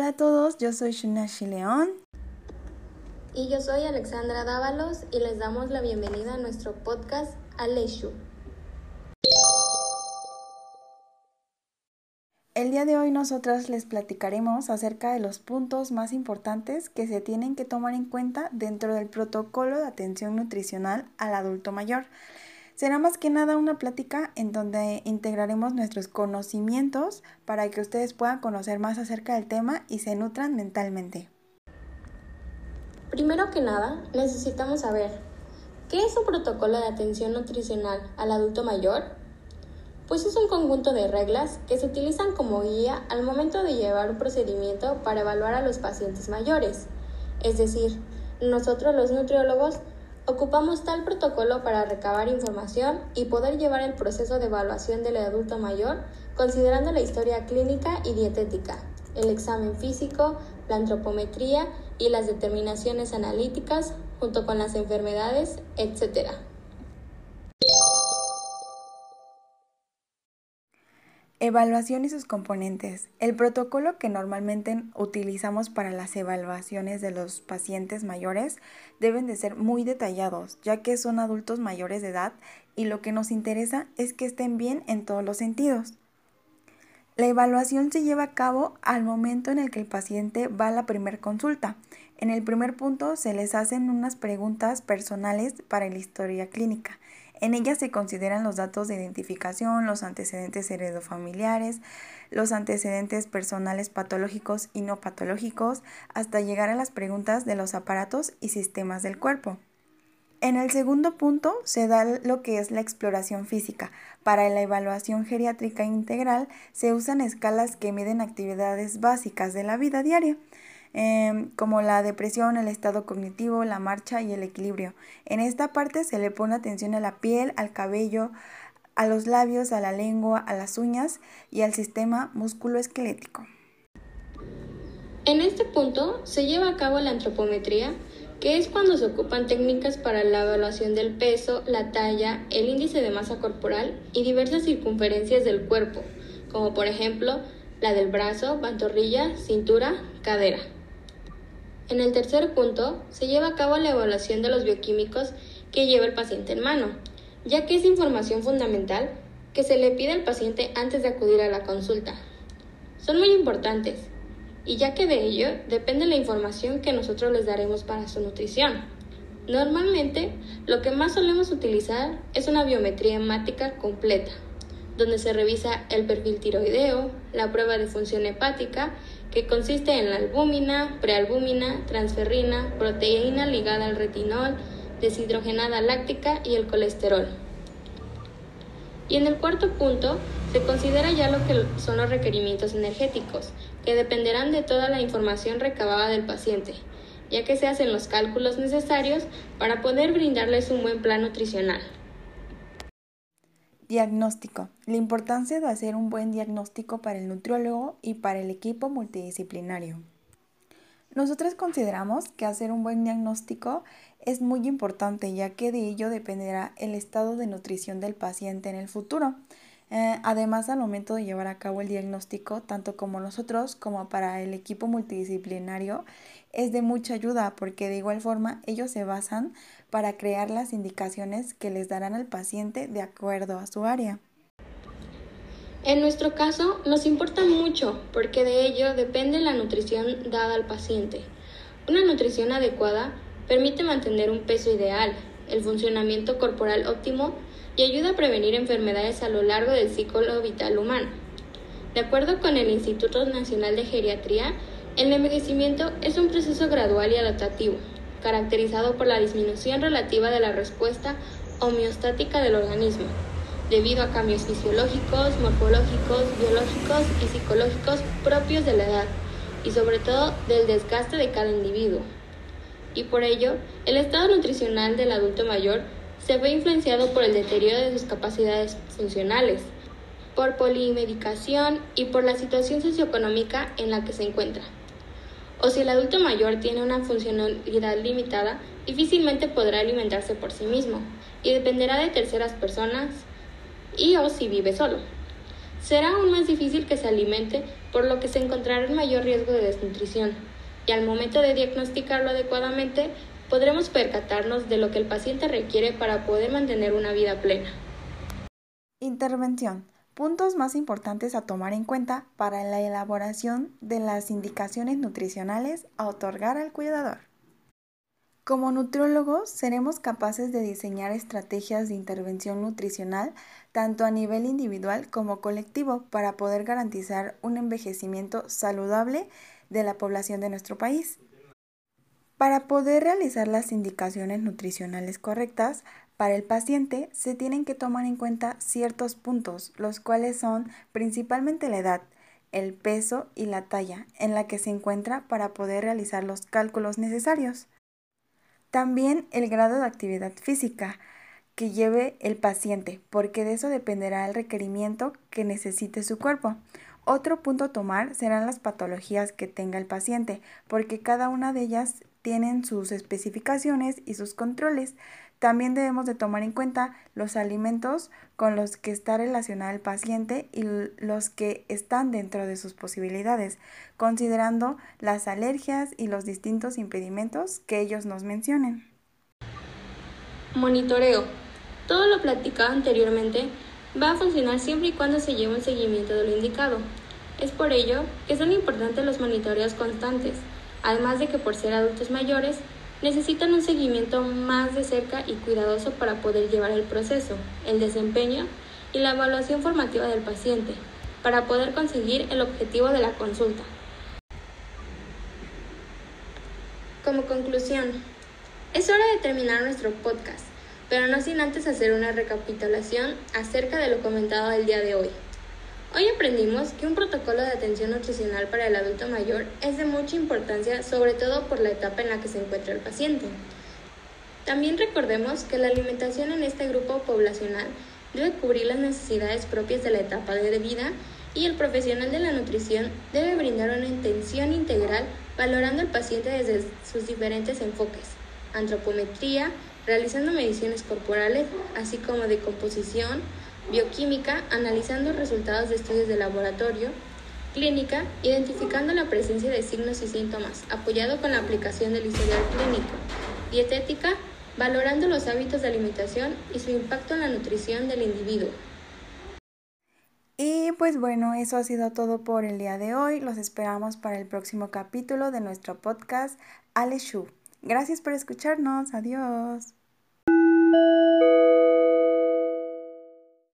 Hola a todos, yo soy Shunashi León. Y yo soy Alexandra Dávalos y les damos la bienvenida a nuestro podcast Aleshu. El día de hoy nosotras les platicaremos acerca de los puntos más importantes que se tienen que tomar en cuenta dentro del protocolo de atención nutricional al adulto mayor. Será más que nada una plática en donde integraremos nuestros conocimientos para que ustedes puedan conocer más acerca del tema y se nutran mentalmente. Primero que nada, necesitamos saber, ¿qué es un protocolo de atención nutricional al adulto mayor? pues es un conjunto de reglas que se utilizan como guía al momento de llevar un procedimiento para evaluar a los pacientes mayores. Es decir, nosotros los nutriólogos ocupamos tal protocolo para recabar información y poder llevar el proceso de evaluación del adulto mayor considerando la historia clínica y dietética, el examen físico, la antropometría y las determinaciones analíticas junto con las enfermedades, etc. Evaluación y sus componentes. El protocolo que normalmente utilizamos para las evaluaciones de los pacientes mayores deben de ser muy detallados, ya que son adultos mayores de edad y lo que nos interesa es que estén bien en todos los sentidos. La evaluación se lleva a cabo al momento en el que el paciente va a la primera consulta. En el primer punto se les hacen unas preguntas personales para la historia clínica. En ella se consideran los datos de identificación, los antecedentes heredofamiliares, los antecedentes personales patológicos y no patológicos, hasta llegar a las preguntas de los aparatos y sistemas del cuerpo. En el segundo punto se da lo que es la exploración física. Para la evaluación geriátrica integral se usan escalas que miden actividades básicas de la vida diaria. Em, como la depresión, el estado cognitivo, la marcha y el equilibrio. En esta parte se le pone atención a la piel, al cabello, a los labios, a la lengua, a las uñas y al sistema musculoesquelético. En este punto se lleva a cabo la antropometría, que es cuando se ocupan técnicas para la evaluación del peso, la talla, el índice de masa corporal y diversas circunferencias del cuerpo, como por ejemplo la del brazo, pantorrilla, cintura, cadera. En el tercer punto, se lleva a cabo la evaluación de los bioquímicos que lleva el paciente en mano, ya que es información fundamental que se le pide al paciente antes de acudir a la consulta. Son muy importantes, y ya que de ello depende la información que nosotros les daremos para su nutrición. Normalmente, lo que más solemos utilizar es una biometría hemática completa, donde se revisa el perfil tiroideo, la prueba de función hepática que consiste en la albúmina, prealbúmina, transferrina, proteína ligada al retinol, deshidrogenada láctica y el colesterol. Y en el cuarto punto se considera ya lo que son los requerimientos energéticos, que dependerán de toda la información recabada del paciente, ya que se hacen los cálculos necesarios para poder brindarles un buen plan nutricional. Diagnóstico. La importancia de hacer un buen diagnóstico para el nutriólogo y para el equipo multidisciplinario. Nosotros consideramos que hacer un buen diagnóstico es muy importante ya que de ello dependerá el estado de nutrición del paciente en el futuro. Eh, además, al momento de llevar a cabo el diagnóstico, tanto como nosotros como para el equipo multidisciplinario, es de mucha ayuda porque de igual forma ellos se basan para crear las indicaciones que les darán al paciente de acuerdo a su área. En nuestro caso nos importa mucho porque de ello depende la nutrición dada al paciente. Una nutrición adecuada permite mantener un peso ideal, el funcionamiento corporal óptimo y ayuda a prevenir enfermedades a lo largo del ciclo vital humano. De acuerdo con el Instituto Nacional de Geriatría, el envejecimiento es un proceso gradual y adaptativo, caracterizado por la disminución relativa de la respuesta homeostática del organismo, debido a cambios fisiológicos, morfológicos, biológicos y psicológicos propios de la edad, y sobre todo del desgaste de cada individuo. Y por ello, el estado nutricional del adulto mayor se ve influenciado por el deterioro de sus capacidades funcionales, por polimedicación y por la situación socioeconómica en la que se encuentra o si el adulto mayor tiene una funcionalidad limitada, difícilmente podrá alimentarse por sí mismo y dependerá de terceras personas y o si vive solo. será aún más difícil que se alimente, por lo que se encontrará en mayor riesgo de desnutrición. Y al momento de diagnosticarlo adecuadamente, podremos percatarnos de lo que el paciente requiere para poder mantener una vida plena. Intervención. Puntos más importantes a tomar en cuenta para la elaboración de las indicaciones nutricionales a otorgar al cuidador. Como nutriólogos seremos capaces de diseñar estrategias de intervención nutricional tanto a nivel individual como colectivo para poder garantizar un envejecimiento saludable de la población de nuestro país. Para poder realizar las indicaciones nutricionales correctas para el paciente se tienen que tomar en cuenta ciertos puntos, los cuales son principalmente la edad, el peso y la talla en la que se encuentra para poder realizar los cálculos necesarios. También el grado de actividad física que lleve el paciente, porque de eso dependerá el requerimiento que necesite su cuerpo. Otro punto a tomar serán las patologías que tenga el paciente, porque cada una de ellas tienen sus especificaciones y sus controles. También debemos de tomar en cuenta los alimentos con los que está relacionado el paciente y los que están dentro de sus posibilidades, considerando las alergias y los distintos impedimentos que ellos nos mencionen. Monitoreo. Todo lo platicado anteriormente va a funcionar siempre y cuando se lleve un seguimiento de lo indicado. Es por ello que son importantes los monitoreos constantes, además de que por ser adultos mayores necesitan un seguimiento más de cerca y cuidadoso para poder llevar el proceso, el desempeño y la evaluación formativa del paciente, para poder conseguir el objetivo de la consulta. Como conclusión, es hora de terminar nuestro podcast, pero no sin antes hacer una recapitulación acerca de lo comentado el día de hoy. Hoy aprendimos que un protocolo de atención nutricional para el adulto mayor es de mucha importancia, sobre todo por la etapa en la que se encuentra el paciente. También recordemos que la alimentación en este grupo poblacional debe cubrir las necesidades propias de la etapa de vida y el profesional de la nutrición debe brindar una intención integral valorando al paciente desde sus diferentes enfoques, antropometría, realizando mediciones corporales, así como de composición, bioquímica, analizando resultados de estudios de laboratorio, clínica, identificando la presencia de signos y síntomas, apoyado con la aplicación del historial clínico, dietética, valorando los hábitos de alimentación y su impacto en la nutrición del individuo. Y pues bueno, eso ha sido todo por el día de hoy. Los esperamos para el próximo capítulo de nuestro podcast Ale Shu. Gracias por escucharnos. Adiós.